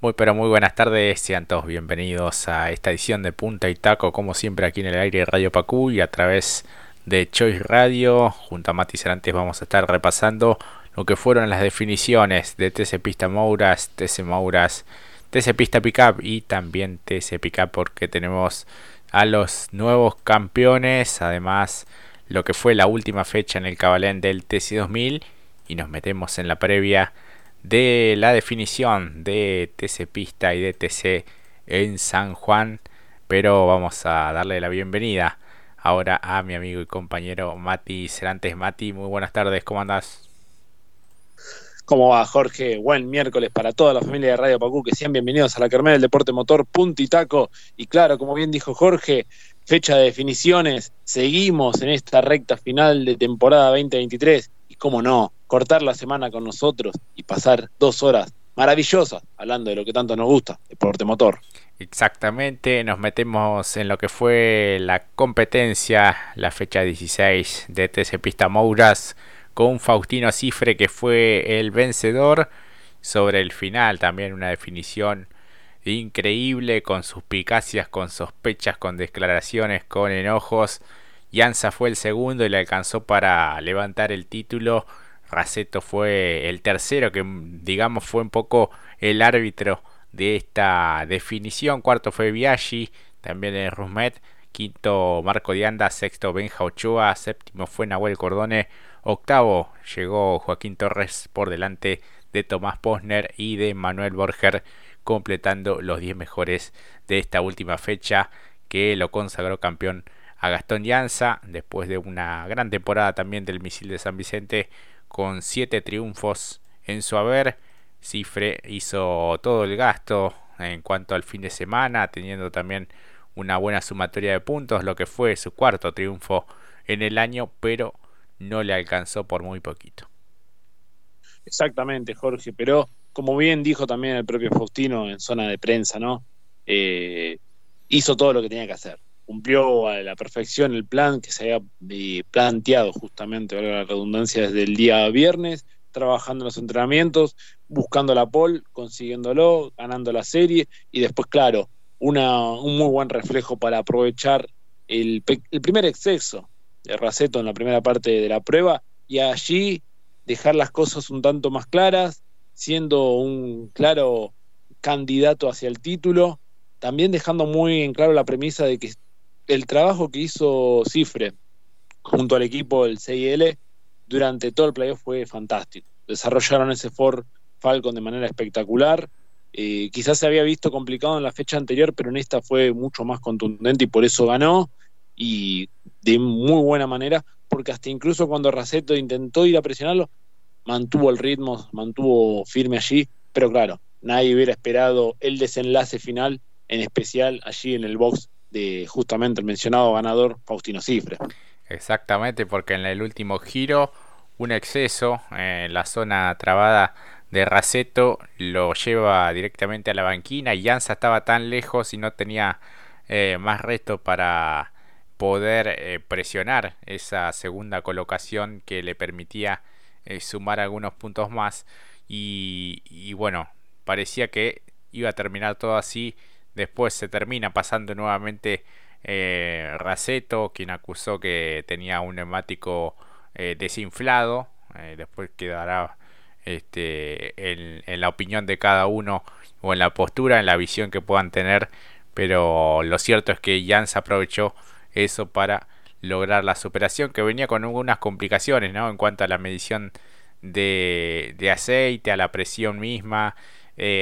Muy pero muy buenas tardes, sean todos bienvenidos a esta edición de Punta y Taco, como siempre aquí en el aire de Radio Pacú y a través de Choice Radio. Junto a Mati Cerantes vamos a estar repasando lo que fueron las definiciones de TC Pista Mouras, TC Mouras, TC Pista Pickup y también TC Pickup porque tenemos a los nuevos campeones, además lo que fue la última fecha en el Cabalén del TC 2000 y nos metemos en la previa de la definición de TC Pista y de TC en San Juan. Pero vamos a darle la bienvenida ahora a mi amigo y compañero Mati Cerantes. Mati, muy buenas tardes, ¿cómo andas? ¿Cómo va, Jorge? Buen miércoles para toda la familia de Radio Pacú, que sean bienvenidos a la Kermés del Deporte Motor Punto y Taco. Y claro, como bien dijo Jorge, fecha de definiciones, seguimos en esta recta final de temporada 2023 y cómo no, cortar la semana con nosotros y pasar dos horas maravillosas hablando de lo que tanto nos gusta, deporte motor. Exactamente, nos metemos en lo que fue la competencia, la fecha 16 de TC Pista Mouras, con Faustino Cifre que fue el vencedor. Sobre el final también una definición increíble con suspicacias, con sospechas, con declaraciones, con enojos. Yanza fue el segundo y le alcanzó para levantar el título Raceto fue el tercero, que digamos fue un poco el árbitro de esta definición. Cuarto fue Biaggi, también en Rusmet. Quinto Marco Dianda, sexto Benja Ochoa, séptimo fue Nahuel Cordone, octavo llegó Joaquín Torres por delante de Tomás Posner y de Manuel Borger, completando los 10 mejores de esta última fecha que lo consagró campeón a Gastón Llanza, después de una gran temporada también del misil de San Vicente, con 7 triunfos en su haber. Cifre hizo todo el gasto en cuanto al fin de semana, teniendo también una buena sumatoria de puntos, lo que fue su cuarto triunfo en el año, pero no le alcanzó por muy poquito. Exactamente, Jorge, pero como bien dijo también el propio Faustino en zona de prensa, ¿no? Eh, hizo todo lo que tenía que hacer cumplió a la perfección el plan que se había eh, planteado justamente, la redundancia, desde el día viernes, trabajando en los entrenamientos, buscando la pole, consiguiéndolo, ganando la serie y después, claro, una, un muy buen reflejo para aprovechar el, el primer exceso de Raceto en la primera parte de la prueba y allí dejar las cosas un tanto más claras, siendo un claro candidato hacia el título, también dejando muy en claro la premisa de que el trabajo que hizo Cifre junto al equipo del CIL durante todo el playoff fue fantástico. Desarrollaron ese Ford Falcon de manera espectacular. Eh, quizás se había visto complicado en la fecha anterior, pero en esta fue mucho más contundente y por eso ganó. Y de muy buena manera, porque hasta incluso cuando Raceto intentó ir a presionarlo, mantuvo el ritmo, mantuvo firme allí. Pero claro, nadie hubiera esperado el desenlace final, en especial allí en el box de justamente el mencionado ganador Faustino Cifre. Exactamente, porque en el último giro un exceso en la zona trabada de Raceto lo lleva directamente a la banquina y Anza estaba tan lejos y no tenía eh, más resto para poder eh, presionar esa segunda colocación que le permitía eh, sumar algunos puntos más y bueno parecía que iba a terminar todo así Después se termina pasando nuevamente eh, Raceto, quien acusó que tenía un neumático eh, desinflado. Eh, después quedará este, en, la opinión de cada uno o en la postura, en la visión que puedan tener. Pero lo cierto es que Jans aprovechó eso para lograr la superación que venía con algunas complicaciones ¿no? en cuanto a la medición de, de aceite, a la presión misma,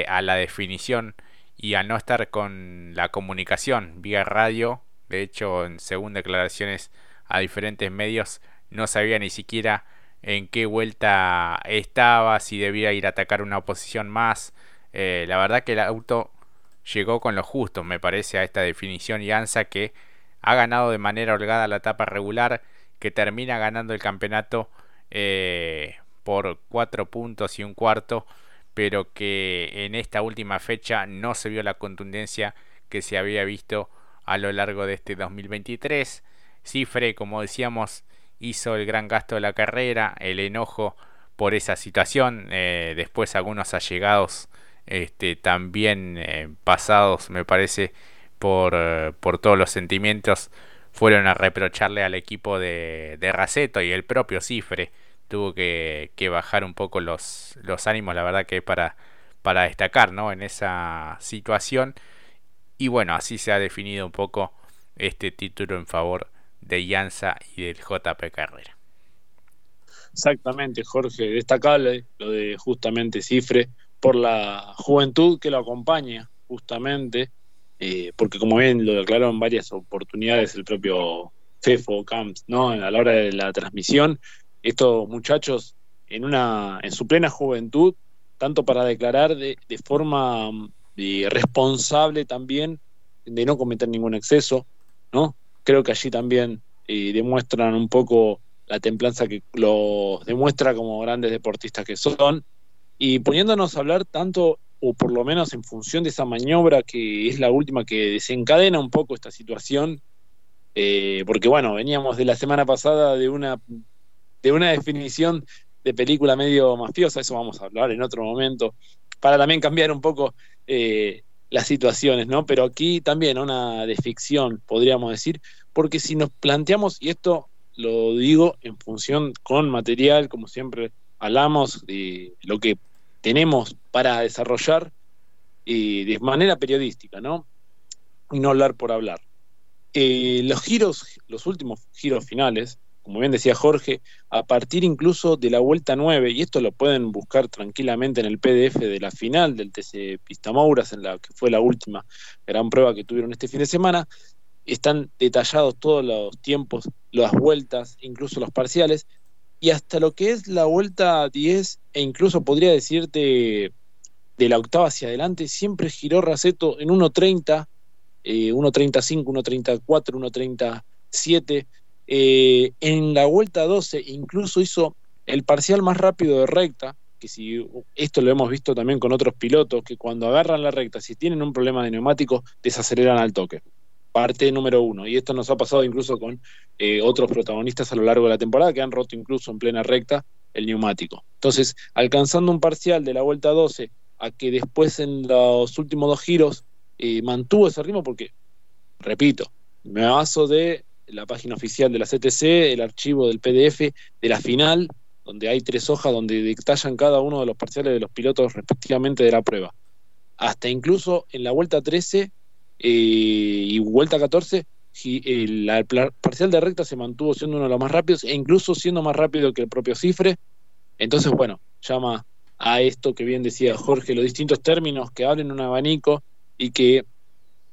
a la definición y al no estar con la comunicación vía radio, de hecho, en según declaraciones a diferentes medios, no sabía ni siquiera en qué vuelta estaba, si debía ir a atacar una oposición más. Eh, la verdad que el auto llegó con lo justo, me parece, a esta definición y ANSA que ha ganado de manera holgada la etapa regular, que termina ganando el campeonato eh, por cuatro puntos y un cuarto pero que en esta última fecha no se vio la contundencia que se había visto a lo largo de este 2023. Cifre, como decíamos, hizo el gran gasto de la carrera, el enojo por esa situación. Eh, después algunos allegados este, también eh, pasados, me parece, por, por todos los sentimientos, fueron a reprocharle al equipo de, de Raceto y el propio Cifre tuvo que, bajar un poco los, los ánimos, la verdad que para, para destacar ¿no? en esa situación. Y bueno, así se ha definido un poco este título en favor de Llanza y del JP Carrera. Exactamente, Jorge, destacable lo de justamente Cifre por la juventud que lo acompaña, justamente, eh, porque como bien lo declaró en varias oportunidades el propio Fefo Camps, ¿no? A la hora de la transmisión, estos muchachos en una en su plena juventud, tanto para declarar de, forma eh, responsable también de no cometer ningún exceso, ¿no? Creo que allí también eh, demuestran un poco la templanza que los demuestra como grandes deportistas que son, y poniéndonos a hablar tanto, o por lo menos en función de esa maniobra que es la última que desencadena un poco esta situación, eh, porque bueno, veníamos de la semana pasada de una, de una definición de película medio mafiosa, eso vamos a hablar en otro momento, para también cambiar un poco eh, las situaciones, ¿no? Pero aquí también una de ficción, podríamos decir, porque si nos planteamos, y esto lo digo en función con material, como siempre hablamos de lo que tenemos para desarrollar de manera periodística, ¿no? Y no hablar por hablar. Eh, los giros, los últimos giros finales, como bien decía Jorge, a partir incluso de la vuelta 9, y esto lo pueden buscar tranquilamente en el PDF de la final del TC Pistamauras, en la que fue la última gran prueba que tuvieron este fin de semana, están detallados todos los tiempos, las vueltas, incluso los parciales, y hasta lo que es la vuelta 10, e incluso podría decirte de la octava hacia adelante, siempre giró Raceto en 1.30, eh, 1.35, 1.34, 1.37. Eh, en la vuelta 12 incluso hizo el parcial más rápido de recta, que si esto lo hemos visto también con otros pilotos, que cuando agarran la recta, si tienen un problema de neumático, desaceleran al toque parte número uno. Y esto nos ha pasado incluso con eh, otros protagonistas a lo largo de la temporada que han roto incluso en plena recta el neumático. Entonces, alcanzando un parcial de la vuelta 12 a que después en los últimos dos giros eh, mantuvo ese ritmo porque, repito, me baso de la página oficial de la CTC, el archivo del PDF de la final, donde hay tres hojas donde detallan cada uno de los parciales de los pilotos respectivamente de la prueba. Hasta incluso en la vuelta 13 eh, y vuelta 14, el, parcial de recta se mantuvo siendo uno de los más rápidos e incluso siendo más rápido que el propio Cifre. Entonces, bueno, llama a esto que bien decía Jorge, los distintos términos que abren un abanico y que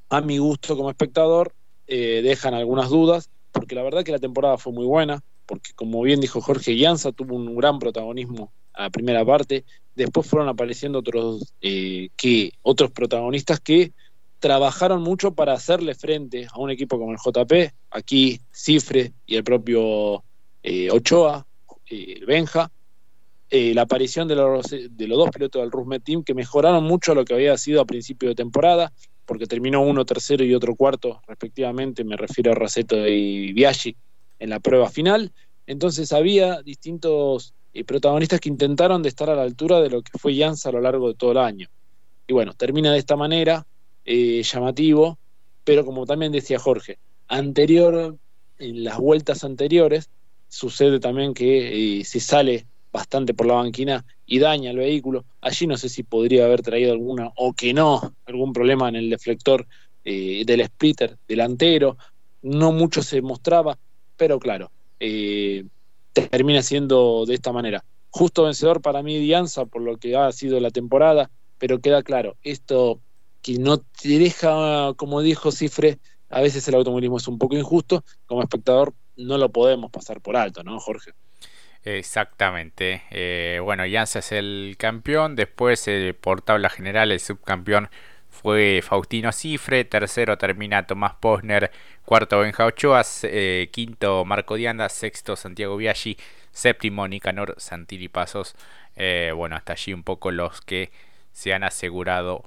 a mi gusto como espectador eh, dejan algunas dudas, porque la verdad que la temporada fue muy buena, porque como bien dijo Jorge, Llanza tuvo un gran protagonismo a la primera parte, después fueron apareciendo otros, eh, que, otros protagonistas que trabajaron mucho para hacerle frente a un equipo como el JP, aquí Cifre y el propio eh, Ochoa, eh, Benja, la aparición de los, de los dos pilotos del Rusmet Team que mejoraron mucho lo que había sido a principio de temporada, porque terminó uno tercero y otro cuarto respectivamente, me refiero a Raceto y Biaggi en la prueba final. Entonces había distintos protagonistas que intentaron de estar a la altura de lo que fue Jansa a lo largo de todo el año. Y bueno, termina de esta manera, eh, llamativo, pero como también decía Jorge, anterior, en las vueltas anteriores, sucede también que eh, se sale bastante por la banquina y daña el vehículo. Allí no sé si podría haber traído alguna o que no, algún problema en el deflector eh, del splitter delantero. No mucho se mostraba, pero claro, termina siendo de esta manera. Justo vencedor para mí Dianza por lo que ha sido la temporada, pero queda claro, esto que no te deja, como dijo Cifre, a veces el automovilismo es un poco injusto, como espectador no lo podemos pasar por alto, ¿no, Jorge? Exactamente. Eh, bueno, Jansa es el campeón, después eh, por tabla general el subcampeón fue Faustino Cifre, tercero termina Tomás Posner, cuarto Benja Ochoa, eh, quinto Marco Dianda, sexto Santiago Biaggi, séptimo Nicanor Santiri Pasos. bueno, hasta allí un poco los que se han asegurado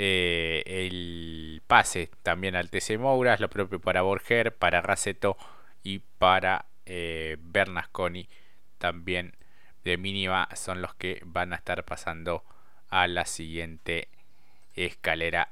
eh, el pase también al TC Mouras, lo propio para Borger, para Raceto y para eh, Bernasconi también de mínima son los que van a estar pasando a la siguiente escalera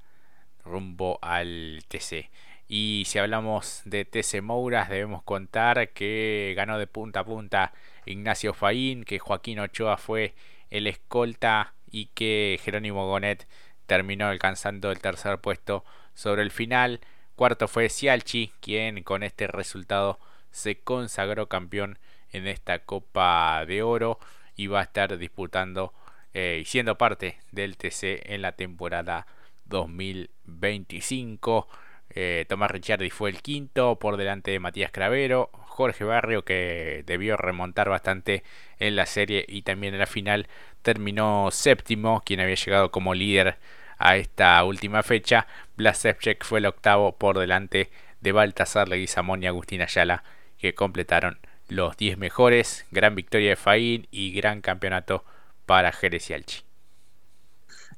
rumbo al TC. Y si hablamos de TC Mouras, debemos contar que ganó de punta a punta Ignacio Faín, que Joaquín Ochoa fue el escolta y que Jerónimo Gonet terminó alcanzando el tercer puesto sobre el final. Cuarto fue Cialchi, quien con este resultado se consagró campeón en esta Copa de Oro y va a estar disputando eh, y siendo parte del TC en la temporada 2025. Eh, Tomás Ricciardi fue el quinto por delante de Matías Cravero. Jorge Barrio, que debió remontar bastante en la serie y también en la final, terminó séptimo, quien había llegado como líder a esta última fecha. Blasevchek fue el octavo por delante de Baltasar Leguizamón y Agustín Ayala, que completaron los 10 mejores. Gran victoria de Faín y gran campeonato para Jerez y Alchi.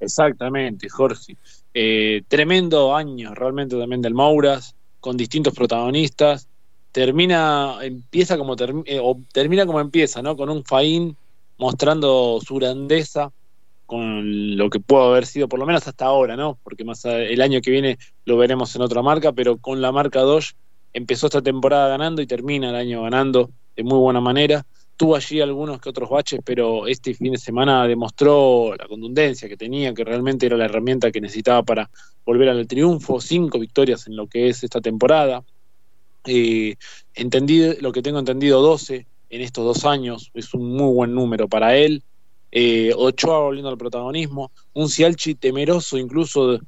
Exactamente, Jorge. Eh, tremendo año realmente también del Mauras, con distintos protagonistas. Termina, empieza como eh, o termina como empieza, ¿no? Con un Faín mostrando su grandeza, con lo que pudo haber sido, por lo menos hasta ahora, ¿no? Porque más el año que viene lo veremos en otra marca, pero con la marca Dodge empezó esta temporada ganando y termina el año ganando de muy buena manera. Tuvo allí algunos que otros baches, pero este fin de semana demostró la contundencia que tenía, que realmente era la herramienta que necesitaba para volver al triunfo. Cinco victorias en lo que es esta temporada. Eh, entendí lo que tengo entendido, 12 en estos dos años. Es un muy buen número para él. Eh, Ochoa volviendo al protagonismo, un Cialchi temeroso incluso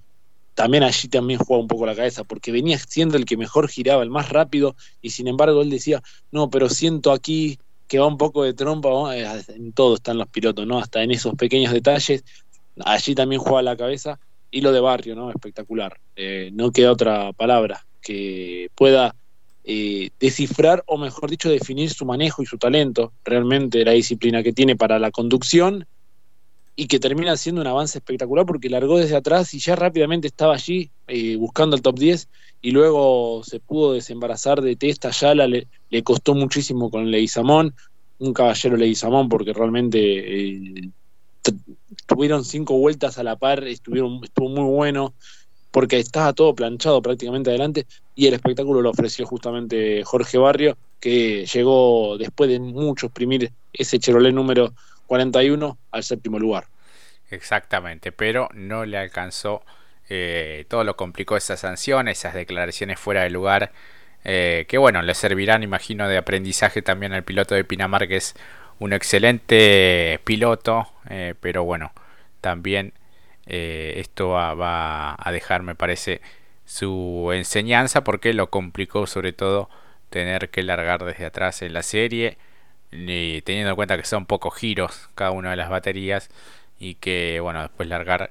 también allí también juega un poco la cabeza, porque venía siendo el que mejor giraba, el más rápido, y sin embargo él decía, no, pero siento aquí que va un poco de trompa, eh, en todo están los pilotos, ¿no? Hasta en esos pequeños detalles, allí también juega la cabeza, y lo de Barrio, ¿no? Espectacular. Eh, no queda otra palabra que pueda eh, descifrar o mejor dicho definir su manejo y su talento, realmente la disciplina que tiene para la conducción y que termina siendo un avance espectacular porque largó desde atrás y ya rápidamente estaba allí eh, buscando el top 10 y luego se pudo desembarazar de Testa, ya le, le costó muchísimo con Leguizamón, un caballero Leguizamón porque realmente eh, tuvieron cinco vueltas a la par, estuvieron, estuvo muy bueno, porque estaba todo planchado prácticamente adelante y el espectáculo lo ofreció justamente Jorge Barrio, que llegó después de mucho exprimir ese Chevrolet número 41 al séptimo lugar. Exactamente, pero no le alcanzó, eh, todo lo complicó esa sanción, esas declaraciones fuera de lugar, eh, que bueno, le servirán, imagino, de aprendizaje también al piloto de Pinamar, que es un excelente piloto, eh, pero bueno, también esto va, a dejar, me parece, su enseñanza porque lo complicó sobre todo tener que largar desde atrás en la serie y teniendo en cuenta que son pocos giros cada una de las baterías y que bueno después largar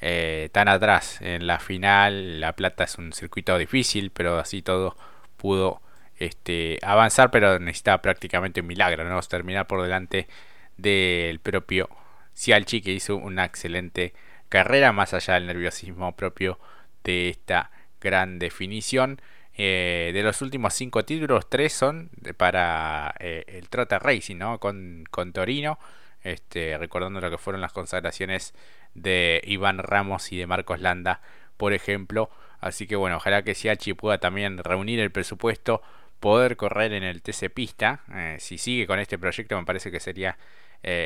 eh, tan atrás en la final la plata es un circuito difícil pero así todo pudo este, avanzar pero necesitaba prácticamente un milagro no terminar por delante del propio Cialchi que hizo una excelente carrera, más allá del nerviosismo propio de esta gran definición. Eh, de los últimos cinco títulos, tres son para eh, el Trota Racing, ¿no? Con, Torino, este, recordando lo que fueron las consagraciones de Iván Ramos y de Marcos Landa, por ejemplo. Así que bueno, ojalá que Siachi pueda también reunir el presupuesto, poder correr en el TC Pista. Eh, si sigue con este proyecto, me parece que sería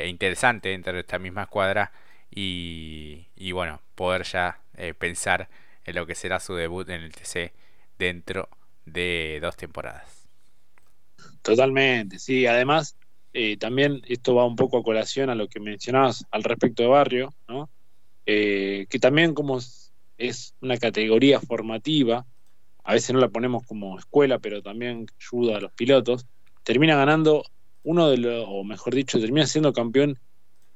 interesante dentro de esta misma escuadra y, bueno, poder ya pensar en lo que será su debut en el TC dentro de dos temporadas. Totalmente, sí. Además, eh, también esto va un poco a colación a lo que mencionabas al respecto de Barrio, ¿no? Eh, que también como es una categoría formativa, a veces no la ponemos como escuela, pero también ayuda a los pilotos, termina ganando uno de los, o mejor dicho, termina siendo campeón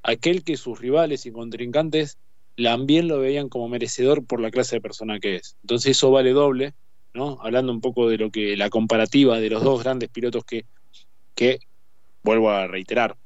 aquel que sus rivales y contrincantes también lo veían como merecedor por la clase de persona que es. Entonces eso vale doble, Hablando un poco de lo que la comparativa de los dos grandes pilotos que, que vuelvo a reiterar,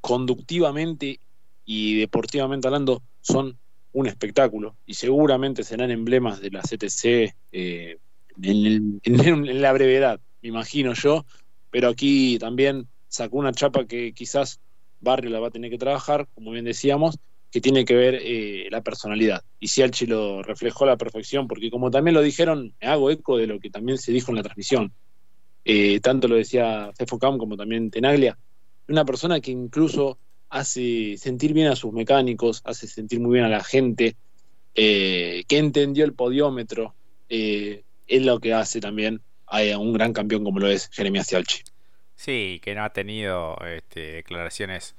conductivamente y deportivamente hablando, son un espectáculo. Y seguramente serán emblemas de la CTC eh, en, en, la brevedad, me imagino yo, pero aquí también sacó una chapa que quizás Barrio la va a tener que trabajar, como bien decíamos, que tiene que ver eh, la personalidad. Y Sialchi lo reflejó a la perfección, porque como también lo dijeron, me hago eco de lo que también se dijo en la transmisión. Eh, tanto lo decía Cam como también Tenaglia, una persona que incluso hace sentir bien a sus mecánicos, hace sentir muy bien a la gente, eh, que entendió el podiómetro, es lo que hace también a un gran campeón como lo es Jeremías Sialchi. Sí, que no ha tenido este, declaraciones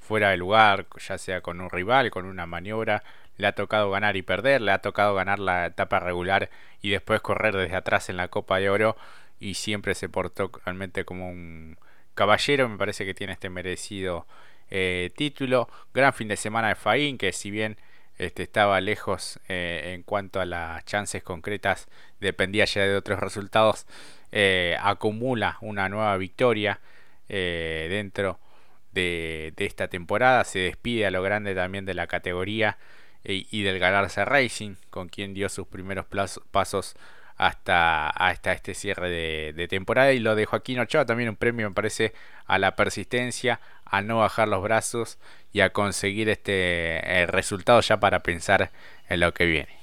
fuera de lugar, ya sea con un rival, con una maniobra. Le ha tocado ganar y perder, le ha tocado ganar la etapa regular y después correr desde atrás en la Copa de Oro y siempre se portó realmente como un caballero. Me parece que tiene este merecido eh, título. Gran fin de semana de Faín, que si bien este, estaba lejos eh, en cuanto a las chances concretas, dependía ya de otros resultados, eh, acumula una nueva victoria dentro de, esta temporada. Se despide a lo grande también de la categoría eh, y del Galarza Racing, con quien dio sus primeros pasos hasta, hasta este cierre de, temporada. Y lo de Joaquín Ochoa, también un premio, me parece, a la persistencia, a no bajar los brazos y a conseguir este eh, resultado ya para pensar en lo que viene.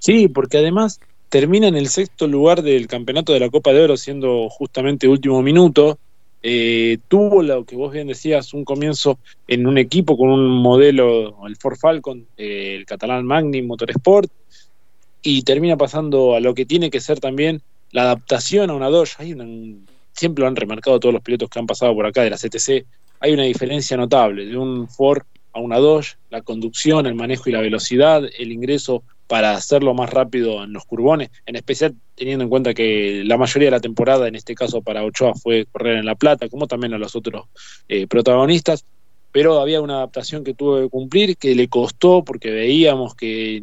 Sí, porque además termina en el sexto lugar del campeonato de la Copa de Oro, siendo justamente último minuto. Eh, tuvo lo que vos bien decías, un comienzo en un equipo con un modelo, el Ford Falcon, eh, el catalán Magni Motorsport, y termina pasando a lo que tiene que ser también la adaptación a una Dodge. Siempre lo han remarcado todos los pilotos que han pasado por acá de la CTC, hay una diferencia notable de un Ford a una Dodge, la conducción, el manejo y la velocidad, el ingreso para hacerlo más rápido en los curbones, en especial teniendo en cuenta que la mayoría de la temporada, en este caso para Ochoa, fue correr en La Plata, como también a los otros eh, protagonistas, pero había una adaptación que tuvo que cumplir, que le costó, porque veíamos que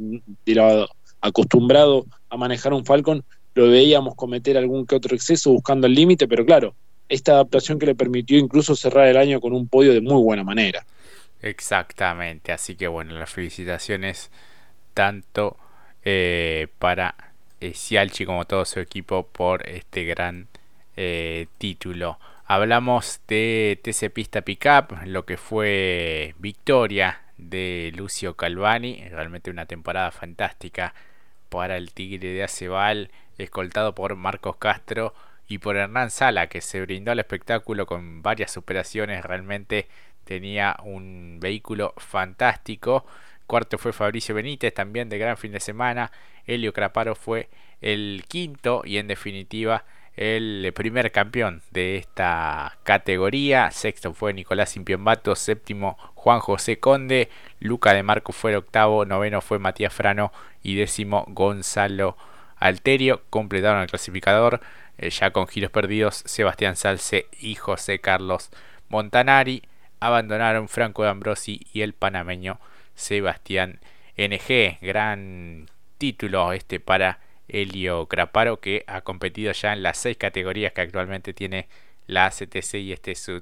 acostumbrado a manejar un Falcon, lo veíamos cometer algún que otro exceso buscando el límite, pero claro, esta adaptación que le permitió incluso cerrar el año con un podio de muy buena manera. Exactamente, así que bueno, las felicitaciones tanto eh, para eh, Sialchi como todo su equipo por este gran eh, título. Hablamos de TC Pista Pickup, lo que fue victoria de Lucio Calvani, realmente una temporada fantástica para el Tigre de Acebal, escoltado por Marcos Castro y por Hernán Sala, que se brindó al espectáculo con varias superaciones, realmente tenía un vehículo fantástico Cuarto fue Fabricio Benítez, también de gran fin de semana. Helio Craparo fue el quinto y en definitiva el primer campeón de esta categoría. Sexto fue Nicolás Impiombato, séptimo Juan José Conde, Luca de Marco fue el octavo, noveno fue Matías Frano y décimo Gonzalo Alterio. Completaron el clasificador eh, ya con giros perdidos Sebastián Salce y José Carlos Montanari. Abandonaron Franco de Ambrosi y el panameño Sebastián NG. Gran título este para Helio Craparo que ha competido ya en las seis categorías que actualmente tiene la ACTC y este es su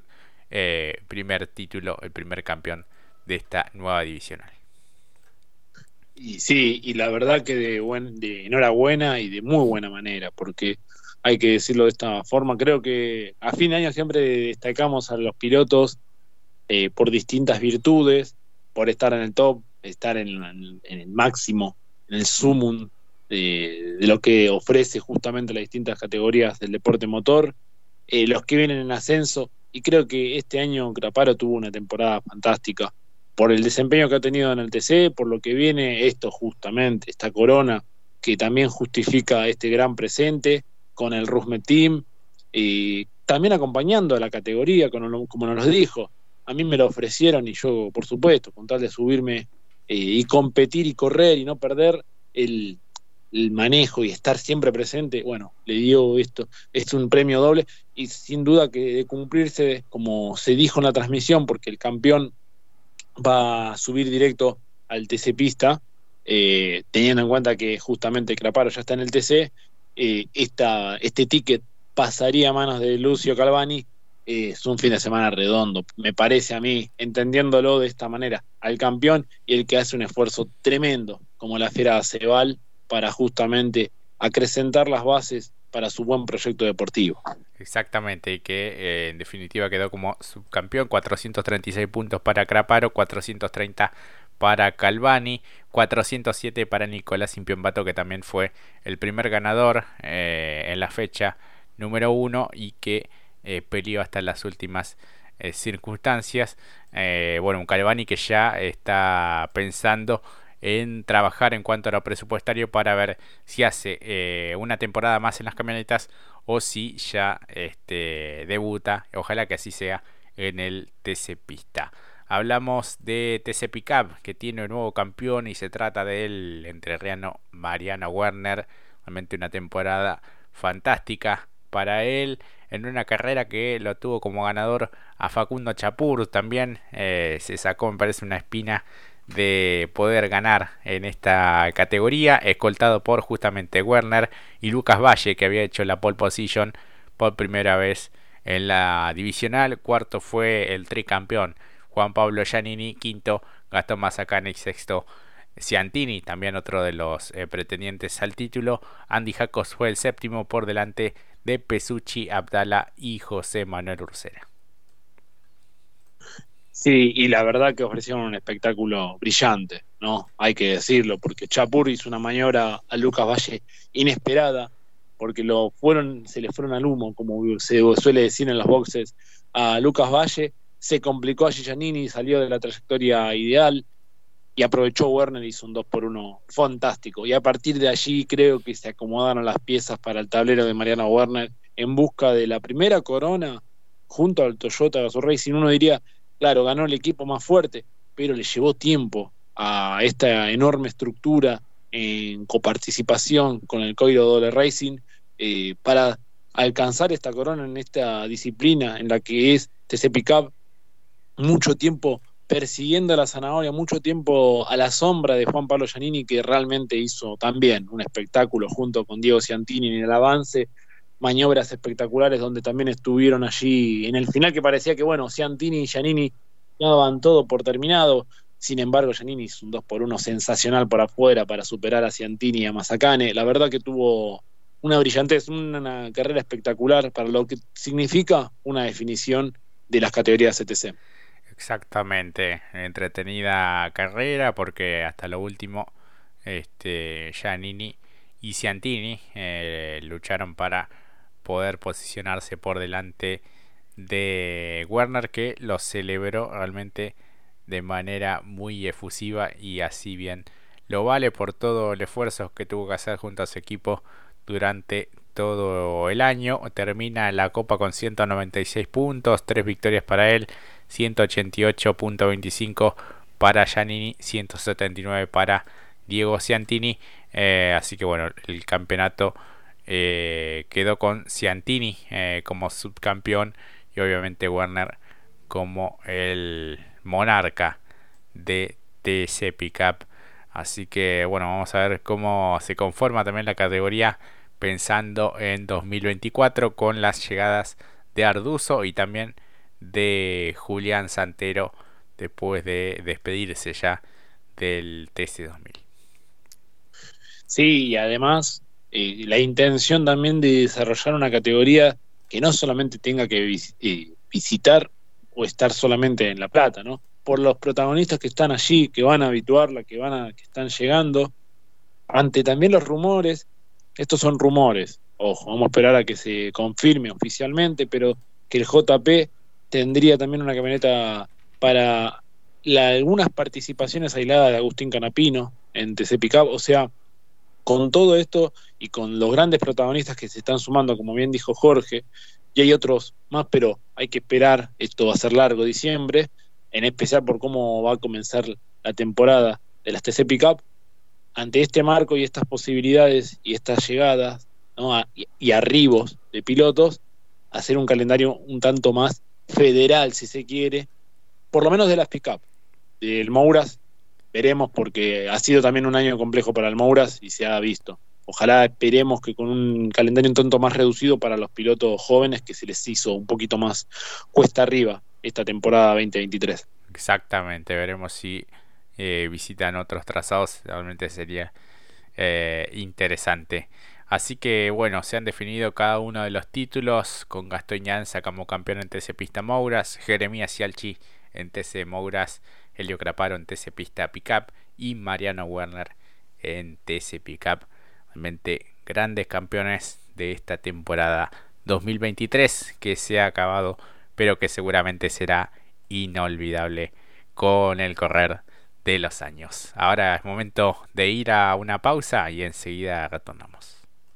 eh, primer título, el primer campeón de esta nueva divisional. Y sí, y la verdad que de, buen, de enhorabuena y de muy buena manera, porque hay que decirlo de esta forma. Creo que a fin de año siempre destacamos a los pilotos eh, por distintas virtudes, por estar en el top, estar en, el máximo, en el sumum de, lo que ofrece justamente las distintas categorías del deporte motor, eh, los que vienen en ascenso, y creo que este año Graparo tuvo una temporada fantástica por el desempeño que ha tenido en el TC, por lo que viene esto justamente, esta corona que también justifica este gran presente con el Rusme Team, y también acompañando a la categoría, como, nos dijo, a mí me lo ofrecieron y yo, por supuesto, con tal de subirme eh, y competir y correr y no perder el, manejo y estar siempre presente, bueno, le dio esto, es un premio doble y sin duda que de cumplirse, como se dijo en la transmisión, porque el campeón va a subir directo al TC Pista, eh, teniendo en cuenta que justamente Craparo ya está en el TC, eh, este ticket pasaría a manos de Lucio Calvani es un fin de semana redondo, me parece a mí, entendiéndolo de esta manera, al campeón y el que hace un esfuerzo tremendo, como la Fiera Cebal, para justamente acrecentar las bases para su buen proyecto deportivo. Exactamente, y que eh, en definitiva quedó como subcampeón, 436 puntos para Craparo, 430 para Calvani, 407 para Nicolás Impiombato, que también fue el primer ganador eh, en la fecha número 1 y que eh, hasta las últimas circunstancias. bueno, un Calvani que ya está pensando en trabajar en cuanto a lo presupuestario para ver si hace eh, una temporada más en las camionetas o si ya este, debuta. Ojalá que así sea en el TC Pista. Hablamos de TC Pickup que tiene un nuevo campeón y se trata del entrerriano Mariano Werner. Realmente una temporada fantástica para él en una carrera que lo tuvo como ganador a Facundo Chapur. También eh, se sacó, me parece, una espina de poder ganar en esta categoría, escoltado por justamente Werner y Lucas Valle, que había hecho la pole position por primera vez en la divisional. Cuarto fue el tricampeón Juan Pablo Giannini, quinto Gastón Mazacane y sexto Ciantini, también otro de los eh, pretendientes al título. Andy Jacos fue el séptimo por delante de Pesucci, Abdala y José Manuel Ursera. Sí, y la verdad que ofrecieron un espectáculo brillante, ¿no? Hay que decirlo, porque Chapur hizo una maniobra a Lucas Valle inesperada, porque lo fueron, se le fueron al humo, como se suele decir en los boxes, a Lucas Valle, se complicó a Giannini, salió de la trayectoria ideal y aprovechó Werner, hizo un 2 por 1 fantástico. Y a partir de allí creo que se acomodaron las piezas para el tablero de Mariano Werner en busca de la primera corona junto al Toyota Gazoo Racing. Uno diría, Claro, ganó el equipo más fuerte, pero le llevó tiempo a esta enorme estructura en coparticipación con el Coiro Dole Racing eh, para alcanzar esta corona en esta disciplina en la que es TC Pickup mucho tiempo persiguiendo a la zanahoria, mucho tiempo a la sombra de Juan Pablo Giannini, que realmente hizo también un espectáculo junto con Diego Ciantini en el avance, maniobras espectaculares donde también estuvieron allí en el final que parecía que, bueno, Ciantini y Giannini daban todo por terminado. Sin embargo, Giannini hizo un 2 por 1 sensacional por afuera para superar a Ciantini y a Mazacane. La verdad que tuvo una brillantez, una carrera espectacular para lo que significa una definición de las categorías CTC. Exactamente, entretenida carrera porque hasta lo último este, Giannini y Ciantini eh, lucharon para poder posicionarse por delante de Werner que lo celebró realmente de manera muy efusiva y así bien lo vale por todo el esfuerzo que tuvo que hacer junto a su equipo durante todo el año. Termina la Copa con 196 puntos, 3 victorias para él, 188.25 para Giannini, 179 para Diego Ciantini. Eh, así que bueno, el campeonato eh, quedó con Ciantini eh, como subcampeón y obviamente Werner como el monarca de TC Pickup. Así que bueno, vamos a ver cómo se conforma también la categoría pensando en 2024 con las llegadas de Arduzo y también de Julián Santero después de despedirse ya del TC2000. Sí, y además eh, la intención también de desarrollar una categoría que no solamente tenga que eh, visitar o estar solamente en La Plata, ¿no? Por los protagonistas que están allí, que van a habituarla, que van a, que están llegando, ante también los rumores, estos son rumores, ojo, vamos a esperar a que se confirme oficialmente, pero que el JP tendría también una camioneta para algunas participaciones aisladas de Agustín Canapino en TC Pickup, o sea, con todo esto y con los grandes protagonistas que se están sumando, como bien dijo Jorge, y hay otros más, pero hay que esperar, esto va a ser largo diciembre, en especial por cómo va a comenzar la temporada de las TC Pickup, ante este marco y estas posibilidades y estas llegadas y, arribos de pilotos, hacer un calendario un tanto más federal, si se quiere, por lo menos de las Pickup. Del Mouras veremos porque ha sido también un año complejo para el Mouras y se ha visto. Ojalá esperemos que con un calendario un tanto más reducido para los pilotos jóvenes que se les hizo un poquito más cuesta arriba esta temporada 2023. Exactamente, veremos si eh, visitan otros trazados, realmente sería eh, interesante. Así que bueno, se han definido cada uno de los títulos con Gastón Llanza como campeón en TC Pista Mouras, Jeremías Cialchi en TC Mouras, Helio Craparo en TC Pista Pickup y Mariano Werner en TC Pickup. Realmente grandes campeones de esta temporada 2023 que se ha acabado, pero que seguramente será inolvidable con el correr de los años. Ahora es momento de ir a una pausa y enseguida retornamos.